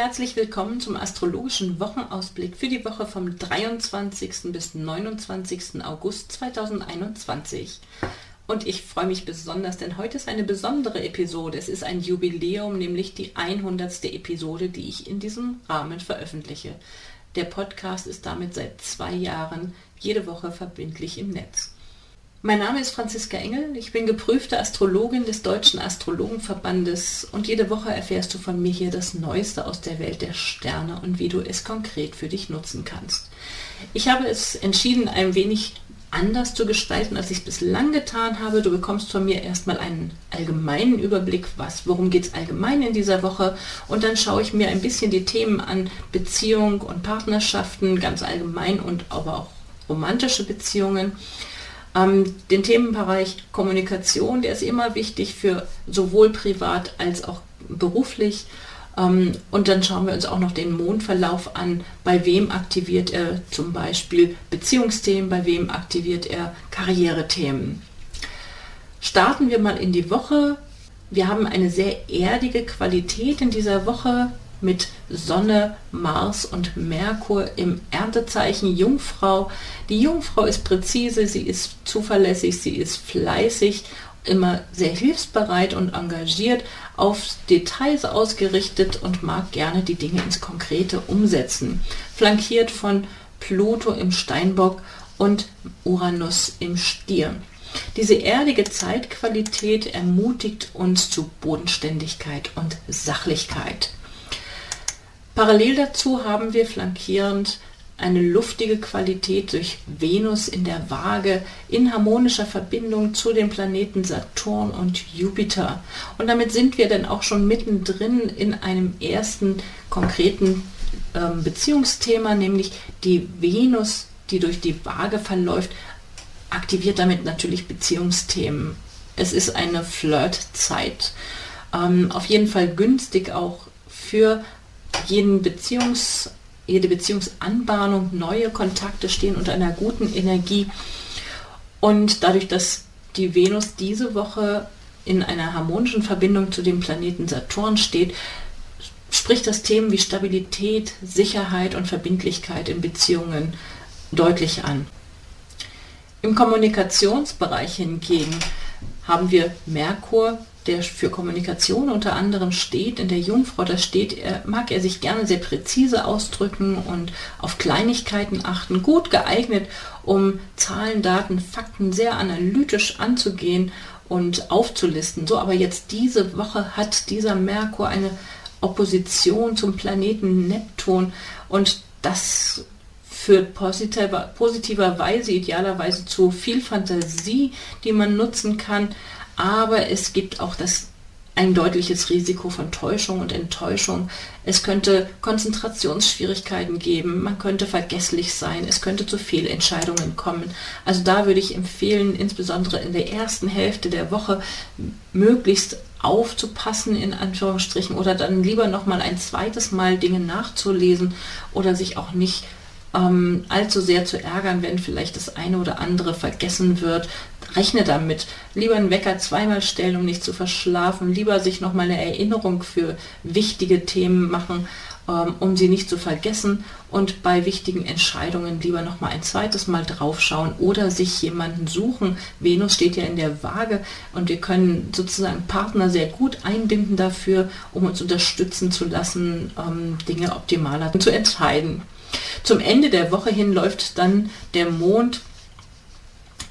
Herzlich willkommen zum astrologischen Wochenausblick für die Woche vom 23. bis 29. August 2021. Und ich freue mich besonders, denn heute ist eine besondere Episode. Es ist ein Jubiläum, nämlich die 100. Episode, die ich in diesem Rahmen veröffentliche. Der Podcast ist damit seit zwei Jahren jede Woche verbindlich im Netz. Mein Name ist Franziska Engel, ich bin geprüfte Astrologin des Deutschen Astrologenverbandes und jede Woche erfährst du von mir hier das Neueste aus der Welt der Sterne und wie du es konkret für dich nutzen kannst. Ich habe es entschieden, ein wenig anders zu gestalten, als ich es bislang getan habe. Du bekommst von mir erstmal einen allgemeinen Überblick, was, worum geht es allgemein in dieser Woche und dann schaue ich mir ein bisschen die Themen an, Beziehung und Partnerschaften ganz allgemein und aber auch romantische Beziehungen. Ähm, den Themenbereich Kommunikation, der ist immer wichtig für sowohl privat als auch beruflich. Ähm, und dann schauen wir uns auch noch den Mondverlauf an. Bei wem aktiviert er zum Beispiel Beziehungsthemen, bei wem aktiviert er Karrierethemen. Starten wir mal in die Woche. Wir haben eine sehr erdige Qualität in dieser Woche mit Sonne, Mars und Merkur im Erntezeichen Jungfrau. Die Jungfrau ist präzise, sie ist zuverlässig, sie ist fleißig, immer sehr hilfsbereit und engagiert, auf Details ausgerichtet und mag gerne die Dinge ins Konkrete umsetzen. Flankiert von Pluto im Steinbock und Uranus im Stier. Diese erdige Zeitqualität ermutigt uns zu Bodenständigkeit und Sachlichkeit. Parallel dazu haben wir flankierend eine luftige Qualität durch Venus in der Waage in harmonischer Verbindung zu den Planeten Saturn und Jupiter. Und damit sind wir dann auch schon mittendrin in einem ersten konkreten ähm, Beziehungsthema, nämlich die Venus, die durch die Waage verläuft, aktiviert damit natürlich Beziehungsthemen. Es ist eine Flirtzeit. Ähm, auf jeden Fall günstig auch für jeden Beziehungs, jede Beziehungsanbahnung, neue Kontakte stehen unter einer guten Energie. Und dadurch, dass die Venus diese Woche in einer harmonischen Verbindung zu dem Planeten Saturn steht, spricht das Thema wie Stabilität, Sicherheit und Verbindlichkeit in Beziehungen deutlich an. Im Kommunikationsbereich hingegen haben wir Merkur, der für Kommunikation unter anderem steht, in der Jungfrau, da steht, er, mag er sich gerne sehr präzise ausdrücken und auf Kleinigkeiten achten, gut geeignet, um Zahlen, Daten, Fakten sehr analytisch anzugehen und aufzulisten. So, aber jetzt diese Woche hat dieser Merkur eine Opposition zum Planeten Neptun und das führt positiver, positiverweise, idealerweise zu viel Fantasie, die man nutzen kann aber es gibt auch das ein deutliches Risiko von Täuschung und Enttäuschung. Es könnte Konzentrationsschwierigkeiten geben, man könnte vergesslich sein, es könnte zu Fehlentscheidungen kommen. Also da würde ich empfehlen, insbesondere in der ersten Hälfte der Woche möglichst aufzupassen in Anführungsstrichen oder dann lieber noch mal ein zweites Mal Dinge nachzulesen oder sich auch nicht ähm, allzu sehr zu ärgern, wenn vielleicht das eine oder andere vergessen wird. Rechne damit. Lieber einen Wecker zweimal stellen, um nicht zu verschlafen. Lieber sich nochmal eine Erinnerung für wichtige Themen machen, ähm, um sie nicht zu vergessen. Und bei wichtigen Entscheidungen lieber nochmal ein zweites Mal draufschauen oder sich jemanden suchen. Venus steht ja in der Waage und wir können sozusagen Partner sehr gut einbinden dafür, um uns unterstützen zu lassen, ähm, Dinge optimaler zu entscheiden. Zum Ende der Woche hin läuft dann der Mond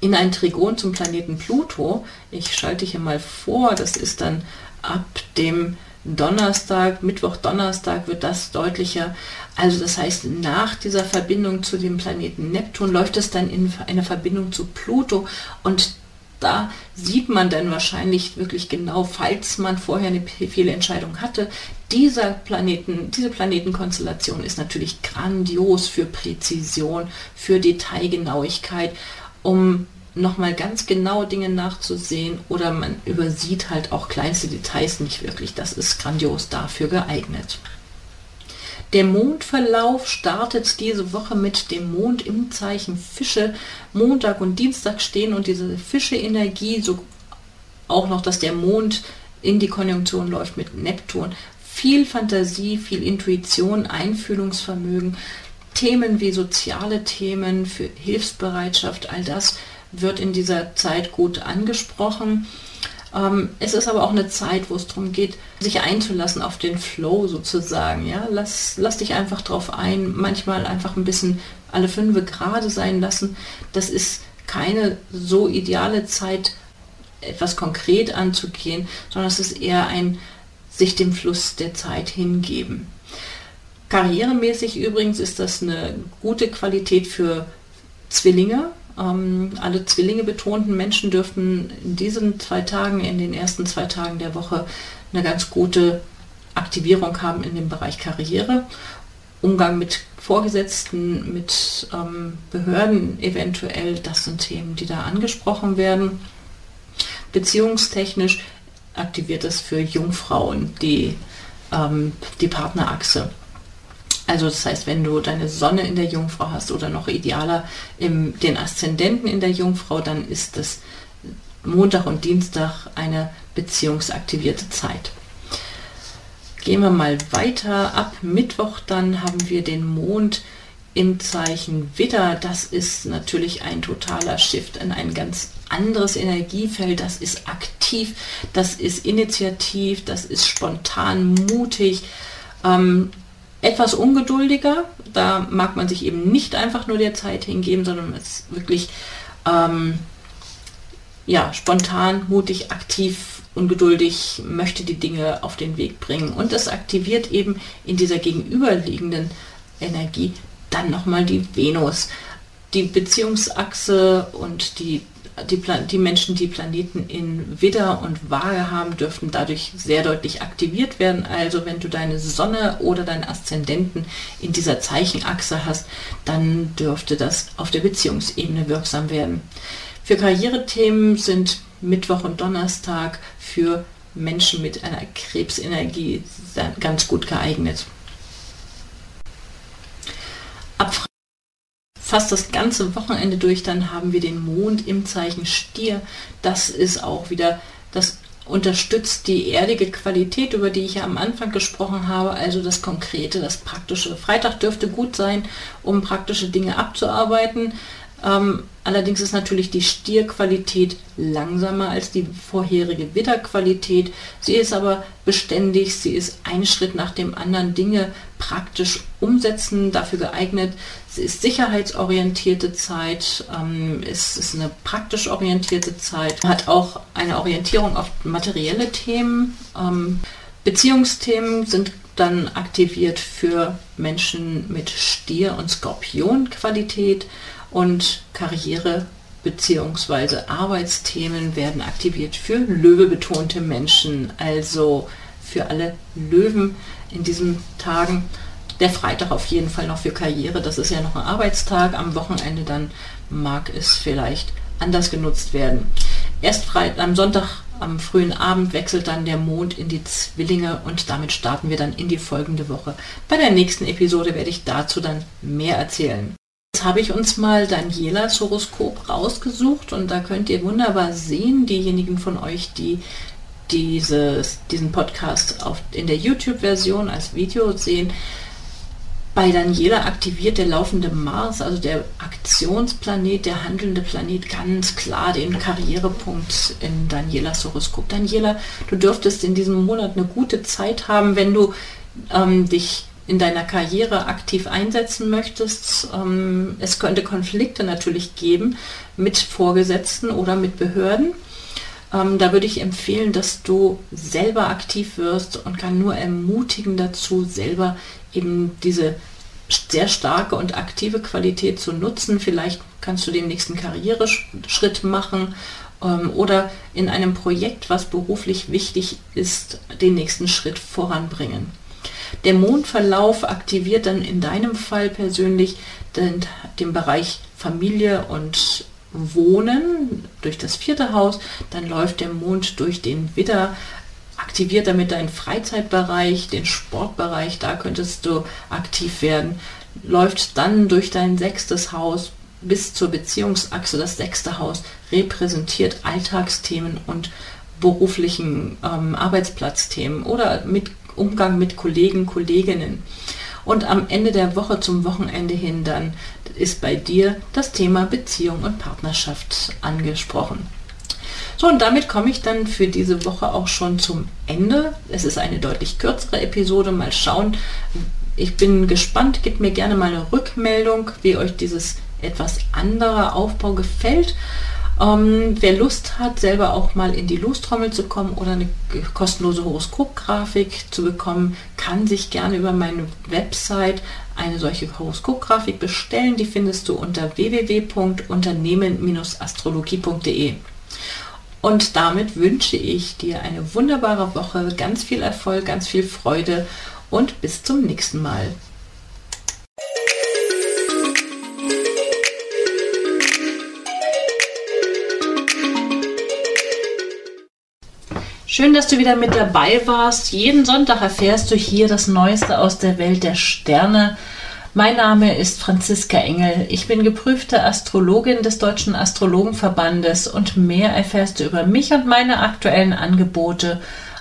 in ein Trigon zum Planeten Pluto. Ich schalte hier mal vor, das ist dann ab dem Donnerstag, Mittwoch, Donnerstag wird das deutlicher. Also das heißt, nach dieser Verbindung zu dem Planeten Neptun läuft es dann in eine Verbindung zu Pluto und da sieht man dann wahrscheinlich wirklich genau, falls man vorher eine Fehlentscheidung hatte, dieser Planeten, diese Planetenkonstellation ist natürlich grandios für Präzision, für Detailgenauigkeit, um nochmal ganz genau Dinge nachzusehen oder man übersieht halt auch kleinste Details nicht wirklich. Das ist grandios dafür geeignet. Der Mondverlauf startet diese Woche mit dem Mond im Zeichen Fische. Montag und Dienstag stehen und diese Fische-Energie, so auch noch, dass der Mond in die Konjunktion läuft mit Neptun, viel Fantasie, viel Intuition, Einfühlungsvermögen, Themen wie soziale Themen, für Hilfsbereitschaft, all das wird in dieser Zeit gut angesprochen. Ähm, es ist aber auch eine Zeit, wo es darum geht, sich einzulassen auf den Flow sozusagen. Ja? Lass, lass dich einfach drauf ein, manchmal einfach ein bisschen alle fünf gerade sein lassen. Das ist keine so ideale Zeit, etwas konkret anzugehen, sondern es ist eher ein sich dem Fluss der Zeit hingeben. Karrieremäßig übrigens ist das eine gute Qualität für Zwillinge. Ähm, alle Zwillinge betonten Menschen dürften in diesen zwei Tagen, in den ersten zwei Tagen der Woche, eine ganz gute Aktivierung haben in dem Bereich Karriere. Umgang mit Vorgesetzten, mit ähm, Behörden eventuell, das sind Themen, die da angesprochen werden. Beziehungstechnisch aktiviert es für Jungfrauen die, ähm, die Partnerachse. Also das heißt, wenn du deine Sonne in der Jungfrau hast oder noch idealer im, den Aszendenten in der Jungfrau, dann ist das Montag und Dienstag eine beziehungsaktivierte Zeit. Gehen wir mal weiter. Ab Mittwoch dann haben wir den Mond im Zeichen Widder. Das ist natürlich ein totaler Shift in ein ganz anderes Energiefeld. Das ist aktiv, das ist initiativ, das ist spontan, mutig. Ähm, etwas ungeduldiger. Da mag man sich eben nicht einfach nur der Zeit hingeben, sondern es wirklich ähm, ja, spontan, mutig, aktiv, ungeduldig, möchte die Dinge auf den Weg bringen. Und das aktiviert eben in dieser gegenüberliegenden Energie dann nochmal die Venus. Die Beziehungsachse und die die, die Menschen, die Planeten in Widder und Waage haben, dürften dadurch sehr deutlich aktiviert werden. Also wenn du deine Sonne oder deinen Aszendenten in dieser Zeichenachse hast, dann dürfte das auf der Beziehungsebene wirksam werden. Für Karrierethemen sind Mittwoch und Donnerstag für Menschen mit einer Krebsenergie ganz gut geeignet. Ab fast das ganze Wochenende durch, dann haben wir den Mond im Zeichen Stier. Das ist auch wieder, das unterstützt die erdige Qualität, über die ich ja am Anfang gesprochen habe, also das Konkrete, das Praktische. Freitag dürfte gut sein, um praktische Dinge abzuarbeiten. Ähm, allerdings ist natürlich die Stierqualität langsamer als die vorherige Witterqualität. Sie ist aber beständig, sie ist ein Schritt nach dem anderen Dinge praktisch umsetzen, dafür geeignet. Sie ist sicherheitsorientierte Zeit, ähm, es ist eine praktisch orientierte Zeit, hat auch eine Orientierung auf materielle Themen. Ähm, Beziehungsthemen sind dann aktiviert für Menschen mit Stier- und Skorpionqualität und Karriere bzw. Arbeitsthemen werden aktiviert für Löwe betonte Menschen, also für alle Löwen in diesen Tagen. Der Freitag auf jeden Fall noch für Karriere, das ist ja noch ein Arbeitstag. Am Wochenende dann mag es vielleicht anders genutzt werden. Erst Freitag, am Sonntag am frühen Abend wechselt dann der Mond in die Zwillinge und damit starten wir dann in die folgende Woche. Bei der nächsten Episode werde ich dazu dann mehr erzählen. Jetzt habe ich uns mal Danielas Horoskop rausgesucht und da könnt ihr wunderbar sehen, diejenigen von euch, die dieses, diesen Podcast auf, in der YouTube-Version als Video sehen. Bei Daniela aktiviert der laufende Mars, also der Aktionsplanet, der handelnde Planet, ganz klar den Karrierepunkt in Danielas Horoskop. Daniela, du dürftest in diesem Monat eine gute Zeit haben, wenn du ähm, dich in deiner Karriere aktiv einsetzen möchtest. Ähm, es könnte Konflikte natürlich geben mit Vorgesetzten oder mit Behörden. Ähm, da würde ich empfehlen, dass du selber aktiv wirst und kann nur ermutigen dazu, selber eben diese sehr starke und aktive Qualität zu nutzen. Vielleicht kannst du den nächsten Karriereschritt machen ähm, oder in einem Projekt, was beruflich wichtig ist, den nächsten Schritt voranbringen. Der Mondverlauf aktiviert dann in deinem Fall persönlich den, den Bereich Familie und Wohnen durch das vierte Haus. Dann läuft der Mond durch den Widder, aktiviert damit deinen Freizeitbereich, den Sportbereich, da könntest du aktiv werden. Läuft dann durch dein sechstes Haus bis zur Beziehungsachse. Das sechste Haus repräsentiert Alltagsthemen und beruflichen ähm, Arbeitsplatzthemen oder mit Umgang mit Kollegen, Kolleginnen. Und am Ende der Woche zum Wochenende hin dann ist bei dir das Thema Beziehung und Partnerschaft angesprochen. So, und damit komme ich dann für diese Woche auch schon zum Ende. Es ist eine deutlich kürzere Episode. Mal schauen. Ich bin gespannt. Gebt mir gerne mal eine Rückmeldung, wie euch dieses etwas andere Aufbau gefällt. Ähm, wer Lust hat, selber auch mal in die Lostrommel zu kommen oder eine kostenlose Horoskopgrafik zu bekommen, kann sich gerne über meine Website eine solche Horoskopgrafik bestellen. Die findest du unter www.unternehmen-astrologie.de. Und damit wünsche ich dir eine wunderbare Woche, ganz viel Erfolg, ganz viel Freude und bis zum nächsten Mal. Schön, dass du wieder mit dabei warst. Jeden Sonntag erfährst du hier das Neueste aus der Welt der Sterne. Mein Name ist Franziska Engel. Ich bin geprüfte Astrologin des Deutschen Astrologenverbandes und mehr erfährst du über mich und meine aktuellen Angebote